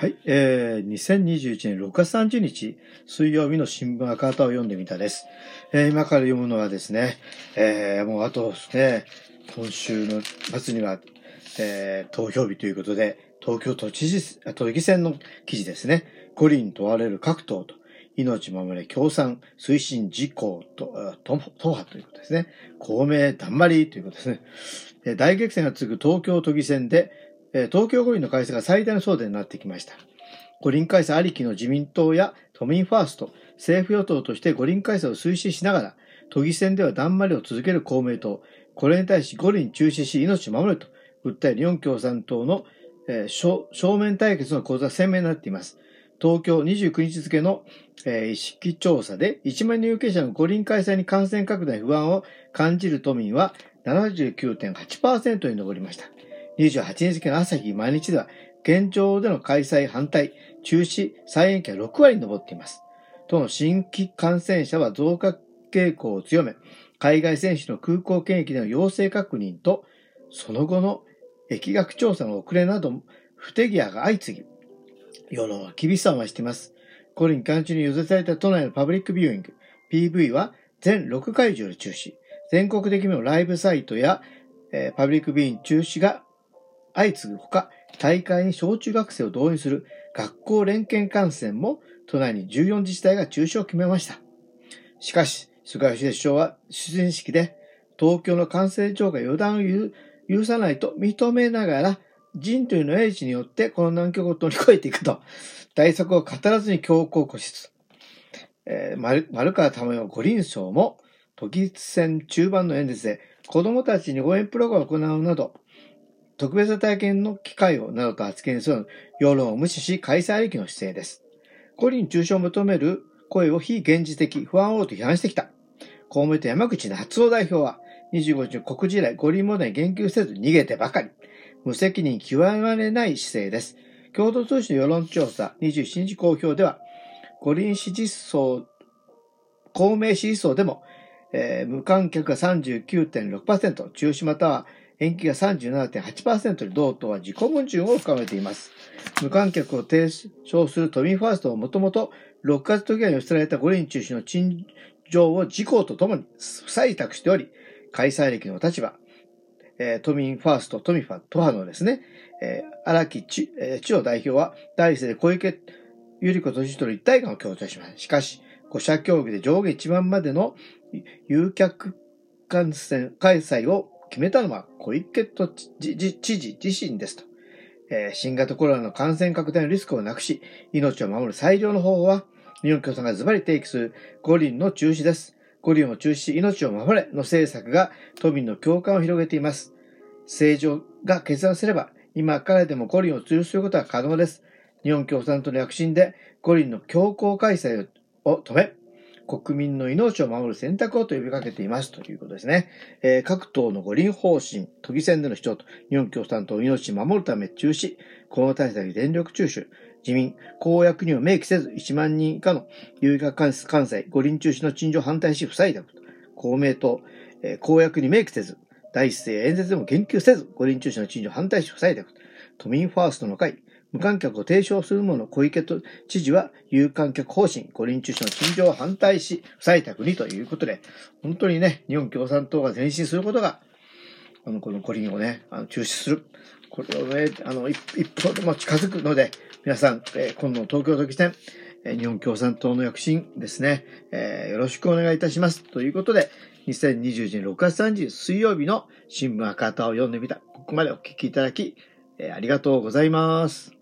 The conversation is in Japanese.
はい、えー、2021年6月30日水曜日の新聞赤旗を読んでみたです。えー、今から読むのはですね、えー、もうあとですね、今週の末には、えー、投票日ということで、東京都知事、都議選の記事ですね。五輪問われる各党と、命守れ共産推進事項と、党派ということですね。公明だんまりということですね。大激戦が続く東京都議選で、東京五輪の開催が最大の争点になってきました。五輪開催ありきの自民党や都民ファースト、政府与党として五輪開催を推進しながら、都議選ではだんまりを続ける公明党、これに対し五輪中止し命を守ると訴える日本共産党の、えー、正面対決の構図が鮮明になっています。東京29日付の、えー、意識調査で1万人有権者の五輪開催に感染拡大不安を感じる都民は79.8%に上りました。28日の朝日毎日では、現状での開催反対、中止、再延期は6割に上っています。都の新規感染者は増加傾向を強め、海外選手の空港検疫での陽性確認と、その後の疫学調査の遅れなど、不手際が相次ぎ、世論は厳しさを増しています。五輪期間中に予定された都内のパブリックビューイング、PV は全6会場で中止。全国的にもライブサイトや、えー、パブリックビューイング中止が相次ぐほか、大会に小中学生を導入する学校連携観戦も都内に14自治体が中止を決めました。しかし、菅義偉首相は出演式で東京の感染状が予断を許さないと認めながら人というの英知によってこの難局を乗り越えていくと、対策を語らずに強行固執。えー、丸丸川珠代五輪賞も都議選中盤の演説で子供たちに応援プログラムを行うなど、特別な体験の機会をなどと発言する世論を無視し開催ありきの姿勢です。五輪中止を求める声を非現実的、不安をと批判してきた。公明党山口夏夫代表は25日の告示以来五輪問題に言及せず逃げてばかり。無責任極まれない姿勢です。共同通信の世論調査27日公表では、五輪支持層、公明支持層でも、えー、無観客が39.6%、中止または延期が37.8%で同党は自己矛盾を深めています。無観客を提唱する都民ファーストをもともと6月時に寄せられた五輪中止の陳情を自公とともに不採択しており、開催歴の立場、えー、都民ファースト、都民ファ、都派のですね、えー、荒木千代代表は、第一声で小池百合子都知事との一体感を強調します。しかし、5者協議で上下一番までの有客観戦開催を決めたのは小池都知事自身ですと。えー、新型コロナの感染拡大のリスクをなくし、命を守る最良の方法は、日本共産がズバリ提起する五輪の中止です。五輪を中止し、命を守れの政策が都民の共感を広げています。政情が決断すれば、今からでも五輪を中止することは可能です。日本共産党の躍進で五輪の強行開催を止め、国民の命を守る選択をと呼びかけていますということですね。えー、各党の五輪方針、都議選での主張と、日本共産党命を守るため中止、コロナ対策に電力中止、自民、公約には明記せず1万人以下の有価関西、五輪中止の陳情反対し不採択。公明党、えー、公約に明記せず、第一声演説でも言及せず、五輪中止の陳情反対し不採択。都民ファーストの会、無観客を提唱するもの小池知事は有観客方針、五輪中止の陳情を反対し、不採択にということで、本当にね、日本共産党が前進することが、あの、この五輪をね、あの中止する。これをね、あの、一歩でも近づくので、皆さん、えー、今度の東京都議選、えー、日本共産党の躍進ですね、えー、よろしくお願いいたします。ということで、2020年6月30日水曜日の新聞赤旗を読んでみた。ここまでお聞きいただき、えー、ありがとうございます。